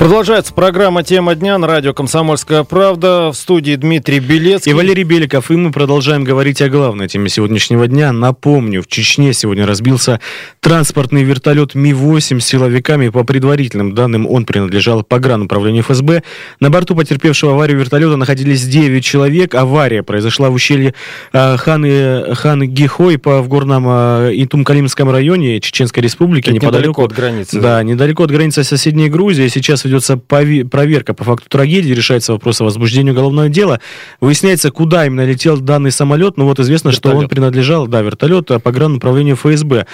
Продолжается программа «Тема дня» на радио «Комсомольская правда». В студии Дмитрий Белецкий. И Валерий Беликов. И мы продолжаем говорить о главной теме сегодняшнего дня. Напомню, в Чечне сегодня разбился транспортный вертолет Ми-8 с силовиками. По предварительным данным, он принадлежал погрануправлению ФСБ. На борту потерпевшего аварию вертолета находились 9 человек. Авария произошла в ущелье э, Ханы, Ханы Гихой по, в горном э, Итум-Калимском районе Чеченской Республики. Это неподалеку от границы. Да, недалеко от границы соседней Грузии. Сейчас ведется проверка по факту трагедии, решается вопрос о возбуждении уголовного дела. Выясняется, куда именно летел данный самолет. Ну вот известно, вертолет. что он принадлежал, да, вертолет по управлению ФСБ.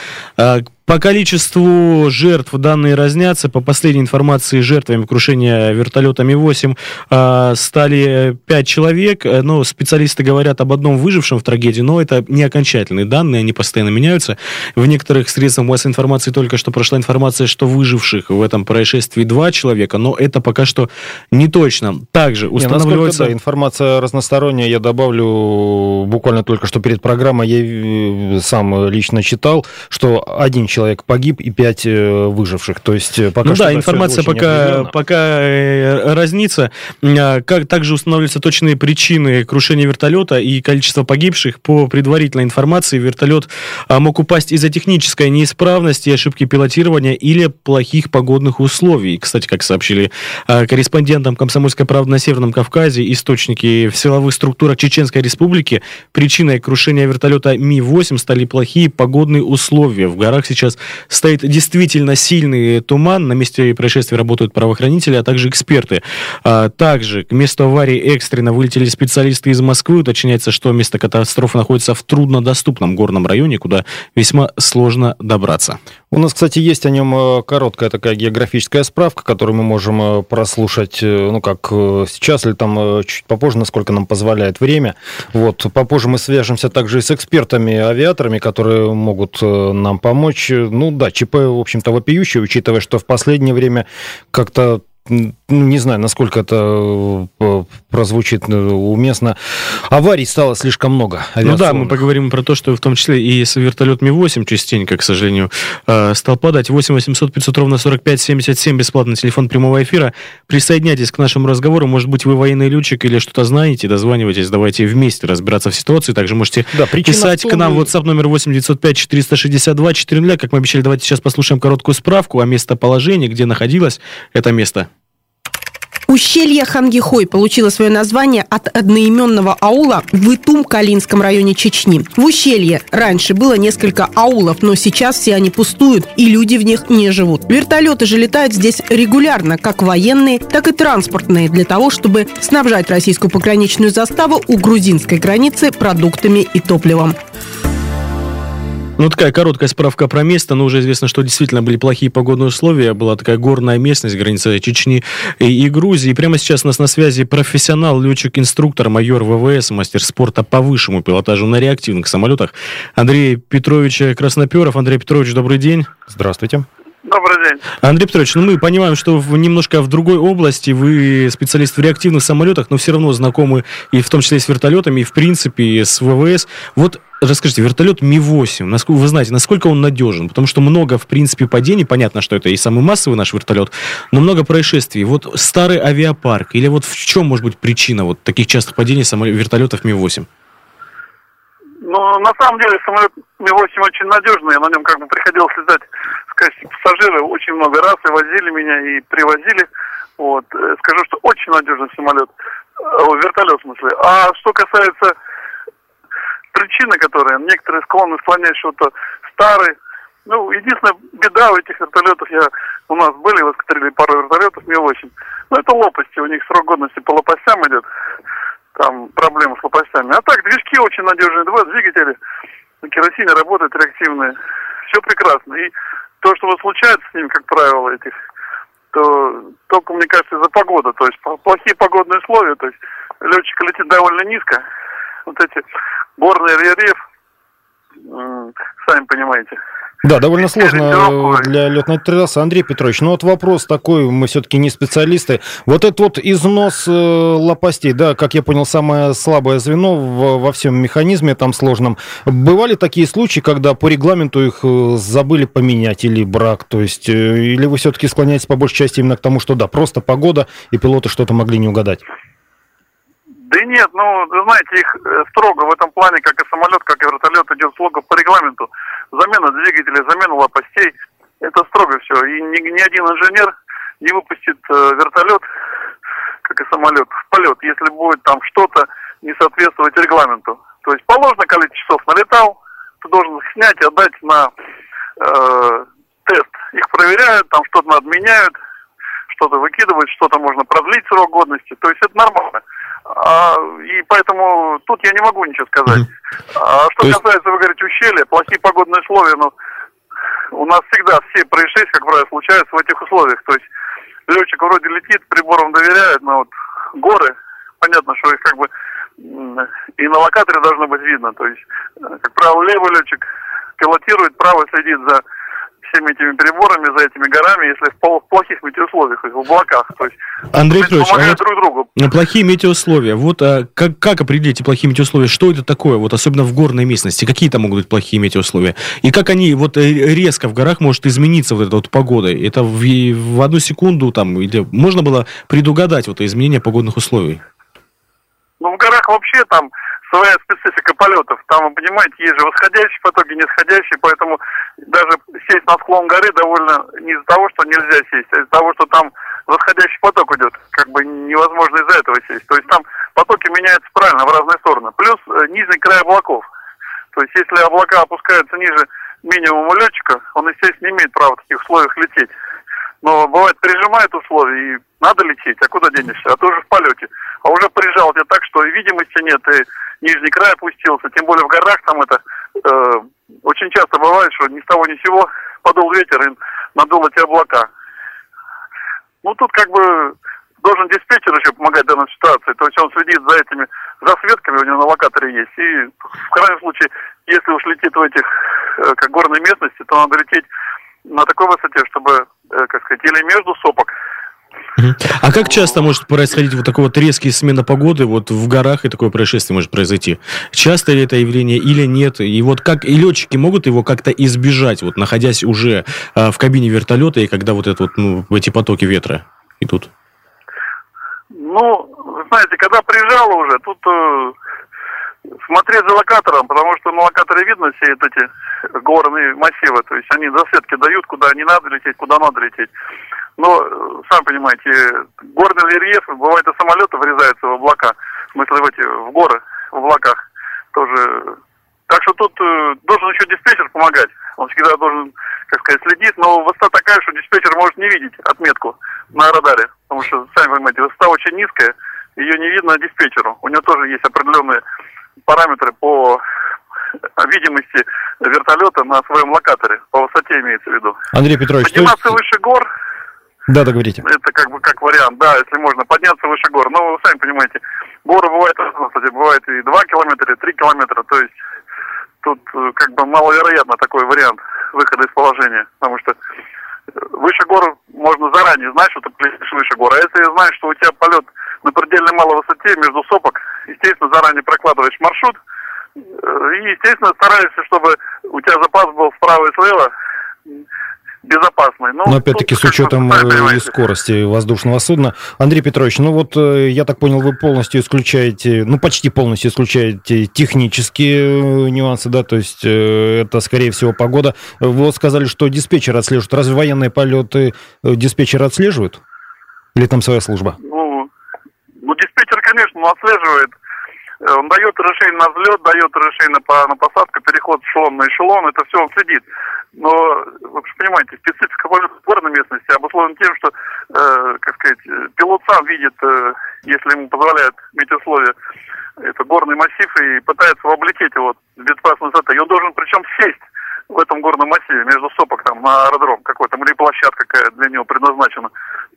А, по количеству жертв данные разнятся. По последней информации, жертвами крушения вертолета Ми-8 э, стали 5 человек. Ну, специалисты говорят об одном выжившем в трагедии, но это не окончательные данные, они постоянно меняются. В некоторых средствах массовой информации только что прошла информация, что выживших в этом происшествии два человека, но это пока что не точно. Также устанавливается... Не, да, информация разносторонняя, я добавлю, буквально только что перед программой я э, сам лично читал, что один человек человек погиб и пять э, выживших. То есть э, пока ну что да, информация пока, пока э, разнится. А, как также устанавливаются точные причины крушения вертолета и количество погибших. По предварительной информации, вертолет а, мог упасть из-за технической неисправности, ошибки пилотирования или плохих погодных условий. Кстати, как сообщили а, корреспондентам «Комсомольской правды» на Северном Кавказе, источники в силовых структурах Чеченской Республики, причиной крушения вертолета Ми-8 стали плохие погодные условия. В горах сейчас сейчас стоит действительно сильный туман. На месте происшествия работают правоохранители, а также эксперты. А, также к месту аварии экстренно вылетели специалисты из Москвы. Уточняется, что место катастрофы находится в труднодоступном горном районе, куда весьма сложно добраться. У нас, кстати, есть о нем э, короткая такая географическая справка, которую мы можем э, прослушать, э, ну, как сейчас или там чуть попозже, насколько нам позволяет время. Вот, попозже мы свяжемся также и с экспертами-авиаторами, которые могут нам помочь ну да, ЧП, в общем-то, вопиющее, учитывая, что в последнее время как-то ну, не знаю, насколько это э, прозвучит э, уместно, аварий стало слишком много. Ну да, мы поговорим про то, что в том числе и вертолет Ми-8 частенько, к сожалению, э, стал падать. 8 800 500 ровно 45 77, бесплатный телефон прямого эфира. Присоединяйтесь к нашему разговору. Может быть, вы военный летчик или что-то знаете, дозванивайтесь, давайте вместе разбираться в ситуации. Также можете да, писать к нам в WhatsApp номер 8 905 462 400. Как мы обещали, давайте сейчас послушаем короткую справку о местоположении, где находилось это место. Ущелье Хангихой получило свое название от одноименного аула в Итум-Калинском районе Чечни. В ущелье раньше было несколько аулов, но сейчас все они пустуют, и люди в них не живут. Вертолеты же летают здесь регулярно, как военные, так и транспортные, для того, чтобы снабжать российскую пограничную заставу у грузинской границы продуктами и топливом. Ну, такая короткая справка про место, но уже известно, что действительно были плохие погодные условия, была такая горная местность, граница Чечни и, и Грузии. И прямо сейчас у нас на связи профессионал, летчик-инструктор, майор ВВС, мастер спорта по высшему пилотажу на реактивных самолетах Андрей Петрович Красноперов. Андрей Петрович, добрый день. Здравствуйте. Добрый день. Андрей Петрович, ну мы понимаем, что в, немножко в другой области вы специалист в реактивных самолетах, но все равно знакомы и в том числе и с вертолетами, и в принципе и с ВВС. Вот расскажите, вертолет Ми-8, насколько, вы знаете, насколько он надежен? Потому что много, в принципе, падений, понятно, что это и самый массовый наш вертолет, но много происшествий. Вот старый авиапарк, или вот в чем может быть причина вот таких частых падений самолет, вертолетов Ми-8? Ну, на самом деле, самолет Ми-8 очень надежный, я на нем как бы приходилось летать в качестве пассажира очень много раз, и возили меня, и привозили. Вот. Э, скажу, что очень надежный самолет, э, вертолет в смысле. А что касается причины, которые некоторые склонны склонять что-то старый. Ну, единственная беда у этих вертолетов, я, у нас были, воскотрили пару вертолетов, Ми-8. Ну, это лопасти, у них срок годности по лопастям идет. Там проблемы с лопастями. А так, движки очень надежные, два двигателя на керосине работают реактивные. Все прекрасно. И то, что вот случается с ними, как правило, этих, то только, мне кажется, из-за погоды. То есть плохие погодные условия, то есть летчик летит довольно низко. Вот эти горный рельеф, сами понимаете. Да, довольно сложно для летной трассы. Андрей Петрович, ну вот вопрос такой, мы все-таки не специалисты. Вот этот вот износ э, лопастей, да, как я понял, самое слабое звено во всем механизме там сложном. Бывали такие случаи, когда по регламенту их э, забыли поменять или брак, то есть, или вы все-таки склоняетесь по большей части именно к тому, что да, просто погода, и пилоты что-то могли не угадать? Да нет, ну, знаете, их э, строго в этом плане, как и самолет, как и вертолет, идет строго по регламенту. Замена двигателя, замена лопастей, это строго все. И ни, ни один инженер не выпустит э, вертолет, как и самолет, в полет, если будет там что-то не соответствовать регламенту. То есть положено количество часов налетал, ты должен снять и отдать на э, тест. Их проверяют, там что-то надменяют, что-то выкидывают, что-то можно продлить срок годности. То есть это нормально. А, и поэтому тут я не могу ничего сказать. А что есть... касается, вы говорите, ущелья, плохие погодные условия, ну, у нас всегда все происшествия, как правило, случаются в этих условиях. То есть летчик вроде летит, приборам доверяет, но вот горы, понятно, что их как бы и на локаторе должно быть видно. То есть, э, как правило, левый летчик пилотирует, правый следит за всеми этими переборами, за этими горами, если в плохих метеоусловиях, в облаках. То есть, Андрей Петрович, а вот друг другу. плохие метеоусловия. Вот а, как, как определить плохие метеоусловия? Что это такое? Вот особенно в горной местности. Какие там могут быть плохие метеоусловия? И как они вот э, резко в горах может измениться вот эта вот погода? Это в, в одну секунду там или можно было предугадать вот изменение погодных условий? Ну, в горах вообще там своя специфика полетов. Там, вы понимаете, есть же восходящие потоки, нисходящие, поэтому даже сесть на склон горы довольно не из-за того, что нельзя сесть, а из-за того, что там восходящий поток идет. Как бы невозможно из-за этого сесть. То есть там потоки меняются правильно в разные стороны. Плюс э, нижний край облаков. То есть если облака опускаются ниже минимума летчика, он, естественно, не имеет права в таких условиях лететь. Но бывает прижимает условия, и надо лететь, а куда денешься? А ты уже в полете. А уже прижал тебя так, что и видимости нет, и нижний край опустился, тем более в горах там это э, очень часто бывает, что ни с того ни с сего подул ветер и надул эти облака. Ну тут как бы должен диспетчер еще помогать в данной ситуации, то есть он следит за этими засветками, у него на локаторе есть, и в крайнем случае, если уж летит в этих э, как горной местности, то надо лететь на такой высоте, чтобы, э, как сказать, или между сопок, а как часто может происходить вот такой вот резкий смена погоды вот в горах и такое происшествие может произойти? Часто ли это явление или нет? И вот как и летчики могут его как-то избежать, вот находясь уже э, в кабине вертолета и когда вот это вот ну, эти потоки ветра идут? Ну, вы знаете, когда приезжал уже, тут э, смотреть за локатором, потому что на локаторе видно все эти горные массивы, то есть они засветки дают, куда не надо лететь, куда надо лететь. Но, э, сами понимаете, горный рельеф, бывает и самолеты врезаются в облака, в смысле в эти, в горы, в облаках тоже. Так что тут э, должен еще диспетчер помогать. Он всегда должен, как сказать, следить, но высота такая, что диспетчер может не видеть отметку на радаре, потому что, сами понимаете, высота очень низкая, ее не видно диспетчеру. У него тоже есть определенные параметры по видимости вертолета на своем локаторе, по высоте имеется в виду. Андрей Петрович, Подниматься есть... выше гор, да, договорите. Это как бы как вариант, да, если можно подняться выше гор. Но вы сами понимаете, горы бывают, кстати, бывает и 2 километра, и 3 километра, то есть тут э, как бы маловероятно такой вариант выхода из положения, потому что э, выше гор можно заранее знать, что ты полетишь выше гор. А если знаешь, что у тебя полет на предельно малой высоте между сопок, естественно, заранее прокладываешь маршрут, э, и, естественно, стараешься, чтобы у тебя запас был справа и слева, безопасной. Но, Но опять-таки с учетом э, и скорости воздушного судна. Андрей Петрович, ну вот э, я так понял, вы полностью исключаете, ну почти полностью исключаете технические э, нюансы, да, то есть это скорее всего погода. Вы вот сказали, что диспетчер отслеживает. Разве военные полеты диспетчер отслеживают? Или там своя служба? Ну, ну диспетчер, конечно, отслеживает. Он дает решение на взлет, дает решение на, на посадку, переход эшелон на эшелон, это все он следит. Но, вы же понимаете, специфика в горной местности обусловлена тем, что, э, как сказать, пилот сам видит, э, если ему позволяют метеоусловия, это горный массив и пытается облететь его с безопасной высоты. И он должен причем сесть в этом горном массиве между сопок там на аэродром какой-то, или площадка какая для него предназначена.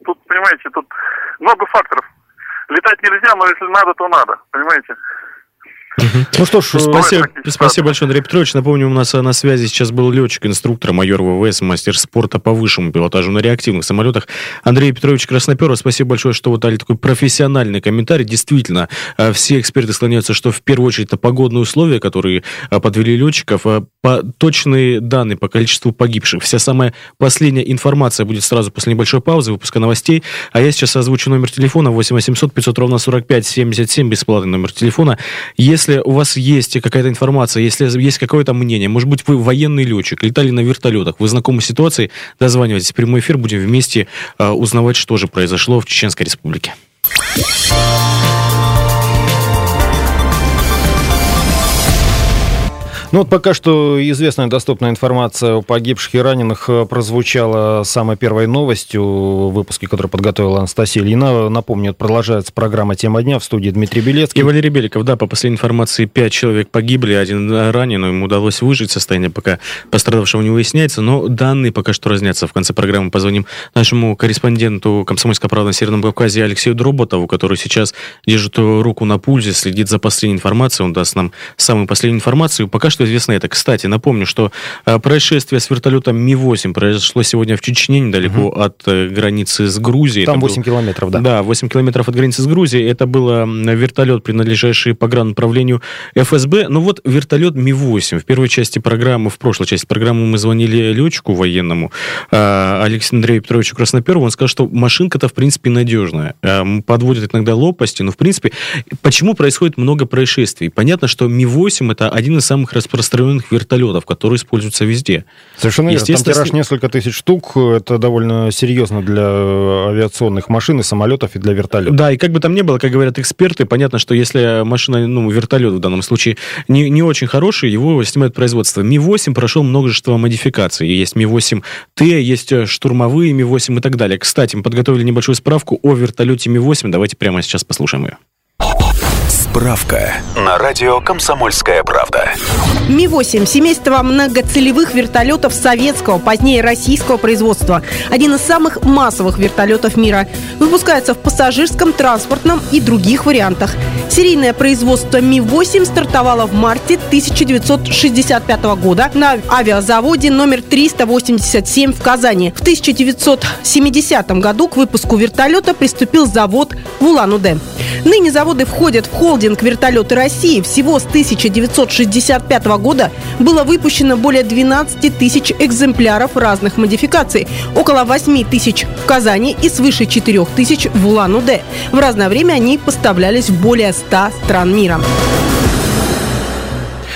Тут, понимаете, тут много факторов. Летать нельзя, но если надо, то надо, понимаете? Ну что ж, спасибо, спасибо большое, Андрей Петрович. Напомню, у нас на связи сейчас был летчик-инструктор, майор ВВС, мастер спорта по высшему пилотажу на реактивных самолетах Андрей Петрович Красноперов. Спасибо большое, что вы дали такой профессиональный комментарий. Действительно, э, все эксперты склоняются, что в первую очередь это погодные условия, которые э, подвели летчиков, а по точные данные по количеству погибших. Вся самая последняя информация будет сразу после небольшой паузы, выпуска новостей. А я сейчас озвучу номер телефона 8 800 500 ровно 45 77, бесплатный номер телефона. Если у вас есть какая-то информация, если есть какое-то мнение, может быть, вы военный летчик, летали на вертолетах, вы знакомы с ситуацией, дозванивайтесь в прямой эфир, будем вместе э, узнавать, что же произошло в Чеченской Республике. Ну вот пока что известная доступная информация о погибших и раненых э, прозвучала самой первой новостью в выпуске, который подготовила Анастасия Ильина. Напомню, продолжается программа «Тема дня» в студии Дмитрий Белецкий. И Валерий Беликов. Да, по последней информации, пять человек погибли, один ранен, ему удалось выжить, состояние пока пострадавшего не выясняется, но данные пока что разнятся. В конце программы позвоним нашему корреспонденту «Комсомольской правды» на Северном Кавказе Алексею Дроботову, который сейчас держит руку на пульсе, следит за последней информацией, он даст нам самую последнюю информацию. Пока что что известно это. Кстати, напомню, что э, происшествие с вертолетом Ми-8 произошло сегодня в Чечне, недалеко угу. от э, границы с Грузией. Там это 8 был... километров, да? Да, 8 километров от границы с Грузией. Это был вертолет, принадлежащий погрануправлению ФСБ. Ну вот вертолет Ми-8. В первой части программы, в прошлой части программы мы звонили летчику военному, э, Алексею Андрею Петровичу Красноперову. Он сказал, что машинка-то, в принципе, надежная. Подводит иногда лопасти, но, в принципе, почему происходит много происшествий? Понятно, что Ми-8 это один из самых распространенных вертолетов, которые используются везде. Совершенно верно. Там тираж несколько тысяч штук. Это довольно серьезно для авиационных машин и самолетов, и для вертолетов. Да, и как бы там ни было, как говорят эксперты, понятно, что если машина, ну, вертолет в данном случае не, не очень хороший, его снимают производство. Ми-8 прошел множество модификаций. Есть Ми-8Т, есть штурмовые Ми-8 и так далее. Кстати, мы подготовили небольшую справку о вертолете Ми-8. Давайте прямо сейчас послушаем ее. Справка на радио «Комсомольская правда». Ми-8 – семейство многоцелевых вертолетов советского, позднее российского производства. Один из самых массовых вертолетов мира. Выпускается в пассажирском, транспортном и других вариантах. Серийное производство Ми-8 стартовало в марте 1965 года на авиазаводе номер 387 в Казани. В 1970 году к выпуску вертолета приступил завод в Улан-Удэ. Ныне заводы входят в холл холдинг «Вертолеты России» всего с 1965 года было выпущено более 12 тысяч экземпляров разных модификаций, около 8 тысяч в Казани и свыше 4 тысяч в Улан-Удэ. В разное время они поставлялись в более 100 стран мира.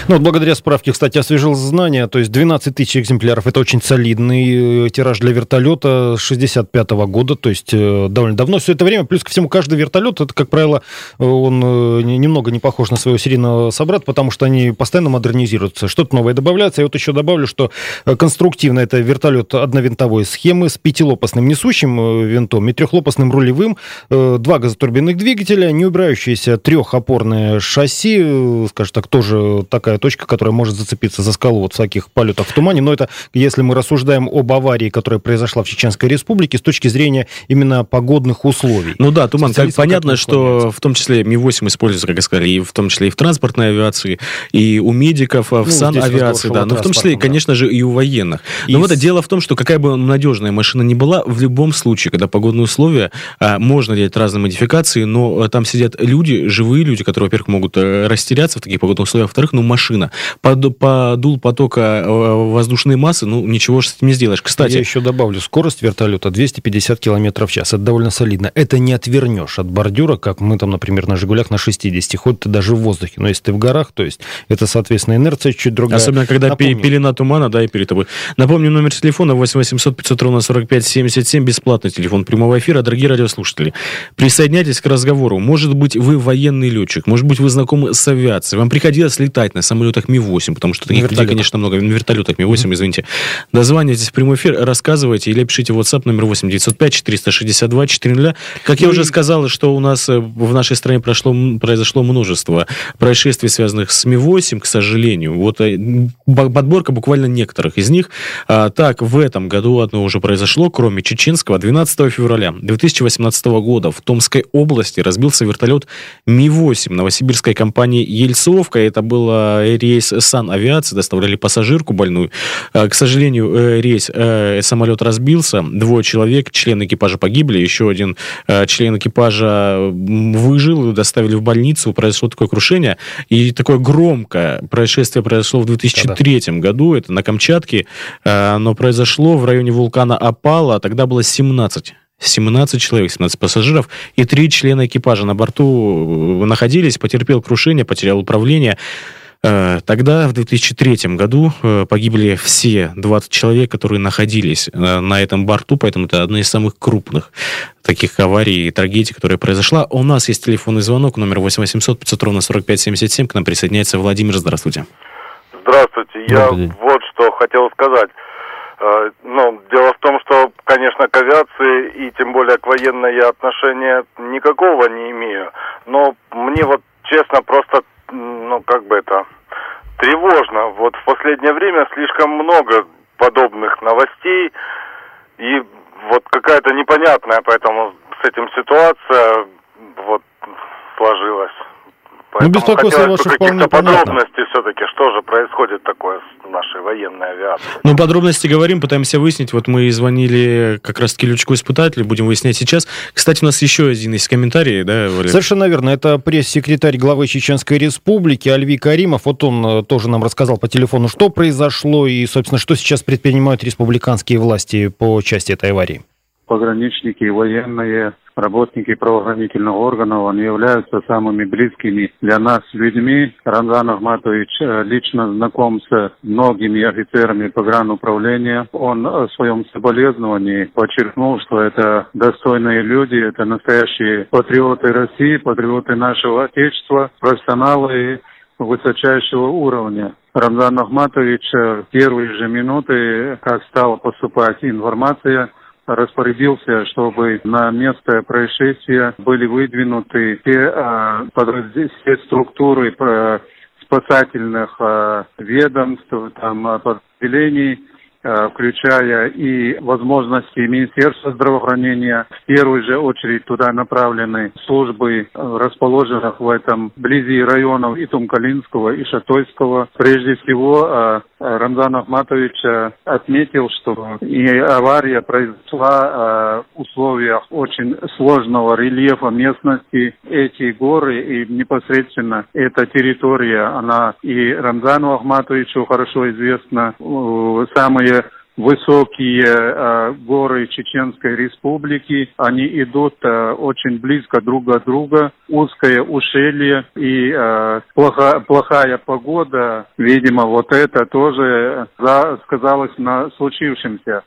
Ну, благодаря справке, кстати, освежил знания, то есть 12 тысяч экземпляров, это очень солидный э, тираж для вертолета 65 -го года, то есть э, довольно давно все это время. Плюс ко всему, каждый вертолет, это, как правило, он э, немного не похож на своего серийного собрата, потому что они постоянно модернизируются, что-то новое добавляется. Я вот еще добавлю, что конструктивно это вертолет одновинтовой схемы с пятилопастным несущим винтом и трехлопастным рулевым, два газотурбинных двигателя, не убирающиеся трехопорное шасси, скажем так, тоже такая такая точка, которая может зацепиться за скалу вот всяких полетов в тумане. Но это если мы рассуждаем об аварии, которая произошла в Чеченской Республике с точки зрения именно погодных условий. Ну да, туман. Как, понятно, что в том числе Ми-8 используется, как я сказал, и в том числе и в транспортной авиации, и у медиков, а в ну, санавиации, да, но в том числе, да. конечно же, и у военных. Но и вот с... дело в том, что какая бы надежная машина ни была, в любом случае, когда погодные условия, а, можно делать разные модификации, но а, там сидят люди, живые люди, которые, во-первых, могут э, растеряться в таких погодных условиях, во-вторых, ну, машина машина. Под, подул потока э, воздушной массы, ну, ничего с этим не сделаешь. Кстати... Я еще добавлю, скорость вертолета 250 км в час. Это довольно солидно. Это не отвернешь от бордюра, как мы там, например, на «Жигулях» на 60. Ходит ты даже в воздухе. Но если ты в горах, то есть это, соответственно, инерция чуть другая. Особенно, когда Напомню. пелена тумана, да, и перед тобой. Напомню, номер телефона 8 800 500 ровно 45 77, бесплатный телефон прямого эфира. Дорогие радиослушатели, присоединяйтесь к разговору. Может быть, вы военный летчик, может быть, вы знакомы с авиацией, вам приходилось летать на самолетах Ми-8, потому что таких людей, конечно, много. На вертолетах Ми-8, извините. Дозванивайтесь в прямой эфир, рассказывайте или пишите в WhatsApp номер 8 905 462 400. Как я уже сказал, что у нас э, в нашей стране прошло, произошло множество происшествий, связанных с Ми-8, к сожалению. Вот э, подборка буквально некоторых из них. А, так, в этом году одно уже произошло, кроме чеченского. 12 февраля 2018 года в Томской области разбился вертолет Ми-8 новосибирской компании «Ельцовка». Это был рейс Сан-Авиации, доставляли пассажирку больную. А, к сожалению, э, рейс, э, самолет разбился, двое человек, члены экипажа погибли, еще один э, член экипажа выжил, доставили в больницу, произошло такое крушение. И такое громкое происшествие произошло в 2003 да. году, это на Камчатке, но произошло в районе вулкана Апала, тогда было 17 17 человек, 17 пассажиров и три члена экипажа на борту находились, потерпел крушение, потерял управление. Э, тогда, в 2003 году, э, погибли все 20 человек, которые находились э, на этом борту, поэтому это одна из самых крупных таких аварий и трагедий, которая произошла. У нас есть телефонный звонок, номер 8 800 500 ровно 45 77. К нам присоединяется Владимир. Здравствуйте. Здравствуйте. Я вот что хотел сказать. Ну, дело в том, что, конечно, к авиации и тем более к военной я отношения никакого не имею. Но мне вот честно просто ну, как бы это, тревожно. Вот в последнее время слишком много подобных новостей, и вот какая-то непонятная поэтому с этим ситуация вот сложилась. Поэтому ну, беспокойство ваше вполне подробности все-таки, что же происходит такое с нашей военной авиацией. Ну, подробности говорим, пытаемся выяснить. Вот мы звонили как раз-таки летчику-испытателю, будем выяснять сейчас. Кстати, у нас еще один есть комментарий, да, Валерий? Совершенно верно. Это пресс-секретарь главы Чеченской Республики Альви Каримов. Вот он э, тоже нам рассказал по телефону, что произошло и, собственно, что сейчас предпринимают республиканские власти по части этой аварии. Пограничники, военные, работники правоохранительных органов, они являются самыми близкими для нас людьми. Рамзан Ахматович э, лично знаком с многими офицерами погрануправления. Он в своем соболезновании подчеркнул, что это достойные люди, это настоящие патриоты России, патриоты нашего Отечества, профессионалы высочайшего уровня. Рамзан Ахматович э, в первые же минуты, как стала поступать информация, распорядился, чтобы на место происшествия были выдвинуты все, э, все структуры э, спасательных э, ведомств, там, подразделений, включая и возможности Министерства здравоохранения. В первую же очередь туда направлены службы, э, расположенных в этом вблизи районов и Тумкалинского, и Шатойского. Прежде всего, э, Рамзан Ахматович отметил, что и авария произошла в условиях очень сложного рельефа местности. Эти горы и непосредственно эта территория, она и Рамзану Ахматовичу хорошо известна. Самые высокие э, горы Чеченской Республики. Они идут э, очень близко друг от друга. Узкое ущелье и э, плохо, плохая погода. Видимо, вот это тоже э, сказалось на случившемся.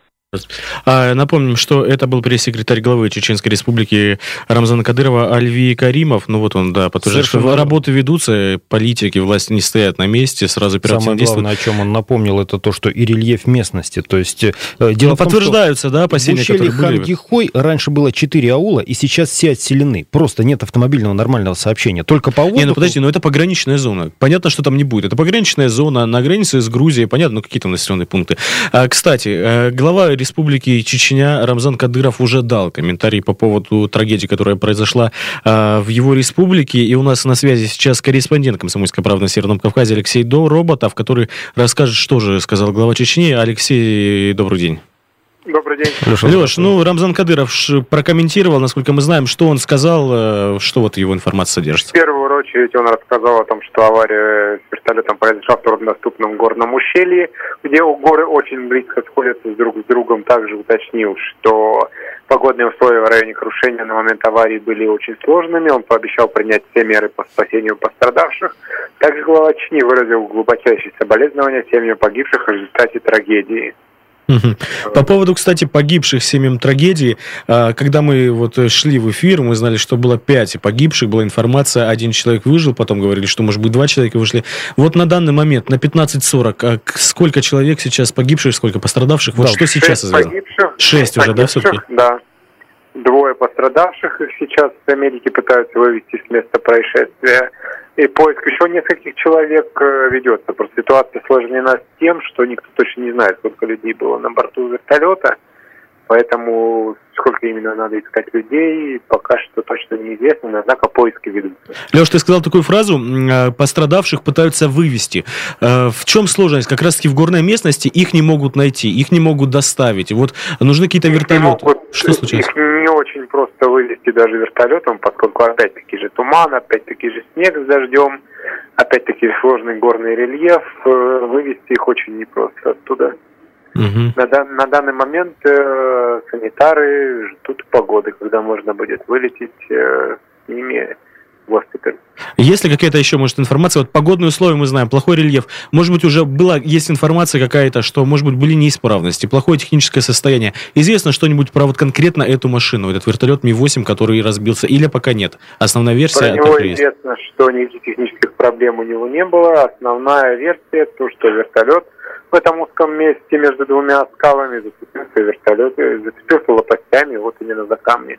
А, напомним, что это был пресс-секретарь главы Чеченской Республики Рамзана Кадырова Альви Каримов. Ну вот он, да, подтверждает, что работы ведутся, политики, власти не стоят на месте, сразу Самое главное, о чем он напомнил, это то, что и рельеф местности. То есть, э, дело ну, подтверждаются, том, да, опасения, в ущелье Хангихой раньше было 4 аула, и сейчас все отселены. Просто нет автомобильного нормального сообщения. Только по воздуху... Не, ну подожди, но это пограничная зона. Понятно, что там не будет. Это пограничная зона на границе с Грузией. Понятно, ну какие там населенные пункты. А, кстати, э, глава Республики Чечня Рамзан Кадыров уже дал комментарий по поводу трагедии, которая произошла э, в его республике. И у нас на связи сейчас корреспондент «Комсомольской правды» на Северном Кавказе Алексей До Роботов, который расскажет, что же сказал глава Чечни. Алексей, добрый день. Добрый день. Леша, Леш, ну, Рамзан Кадыров прокомментировал, насколько мы знаем, что он сказал, э, что вот его информация содержит. В первую очередь он рассказал о том, что авария с вертолетом произошла в труднодоступном горном ущелье, где горы очень близко сходятся друг с другом. Также уточнил, что погодные условия в районе крушения на момент аварии были очень сложными. Он пообещал принять все меры по спасению пострадавших. Также глава Чечни выразил глубочайшие соболезнования семьям погибших в результате трагедии. По поводу, кстати, погибших семьям трагедии, а, когда мы вот шли в эфир, мы знали, что было пять погибших, была информация, один человек выжил, потом говорили, что, может быть, два человека вышли. Вот на данный момент, на 15.40, а сколько человек сейчас погибших, сколько пострадавших? Вот да, что сейчас известно? Погибших, шесть уже, да, все-таки? Да. Двое пострадавших, их сейчас в Америке пытаются вывести с места происшествия. И поиск еще нескольких человек э, ведется. Просто ситуация сложнена с тем, что никто точно не знает, сколько людей было на борту вертолета. Поэтому сколько именно надо искать людей, пока что точно неизвестно, однако поиски ведутся. Леш, ты сказал такую фразу, э, пострадавших пытаются вывести. Э, в чем сложность? Как раз-таки в горной местности их не могут найти, их не могут доставить. Вот нужны какие-то вертолеты. Могут, что случилось? Их не очень просто вывести даже вертолетом, поскольку опять-таки же туман, опять-таки же снег с дождем, опять-таки сложный горный рельеф, э, вывести их очень непросто оттуда. Угу. На, на данный момент э, санитары ждут погоды, когда можно будет вылететь э, с ними в госпиталь. Есть ли какая-то еще, может, информация? Вот погодные условия мы знаем, плохой рельеф. Может быть, уже была, есть информация какая-то, что, может быть, были неисправности, плохое техническое состояние. Известно что-нибудь про вот конкретно эту машину, этот вертолет Ми-8, который разбился, или пока нет? Основная версия... Про него известно, есть. что никаких технических проблем у него не было. Основная версия, то, что вертолет этом узком месте между двумя скалами зацепился вертолет, зацепился лопастями вот именно за камни.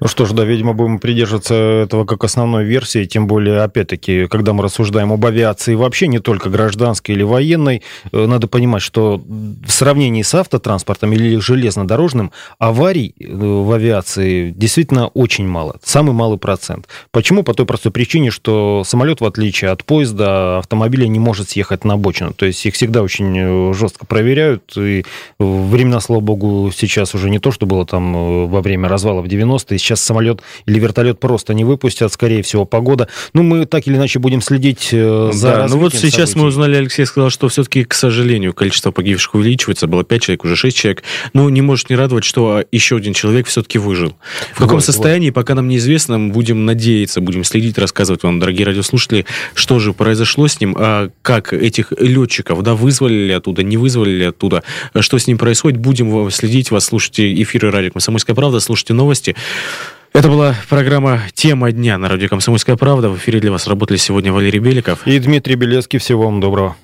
Ну что ж, да, видимо, будем придерживаться этого как основной версии, тем более, опять-таки, когда мы рассуждаем об авиации вообще, не только гражданской или военной, э, надо понимать, что в сравнении с автотранспортом или железнодорожным аварий э, в авиации действительно очень мало, самый малый процент. Почему? По той простой причине, что самолет, в отличие от поезда, автомобиля не может съехать на обочину, то есть их всегда очень э, жестко проверяют, и времена, слава богу, сейчас уже не то, что было там во время развала в 90 90-е. Сейчас самолет или вертолет просто не выпустят, скорее всего, погода. Ну, мы так или иначе будем следить э, за да, Ну вот сейчас событий. мы узнали, Алексей сказал, что все-таки, к сожалению, количество погибших увеличивается. Было 5 человек, уже 6 человек. Ну, не может не радовать, что еще один человек все-таки выжил. В каком вот, состоянии, вот. пока нам неизвестно, будем надеяться, будем следить, рассказывать вам, дорогие радиослушатели, что же произошло с ним, а как этих летчиков, да, вызвали ли оттуда, не вызвали ли оттуда, что с ним происходит, будем следить вас, слушайте эфиры радио «Комсомольская правда», слушайте новости. Это была программа «Тема дня» на радио «Комсомольская правда». В эфире для вас работали сегодня Валерий Беликов и Дмитрий Белецкий. Всего вам доброго.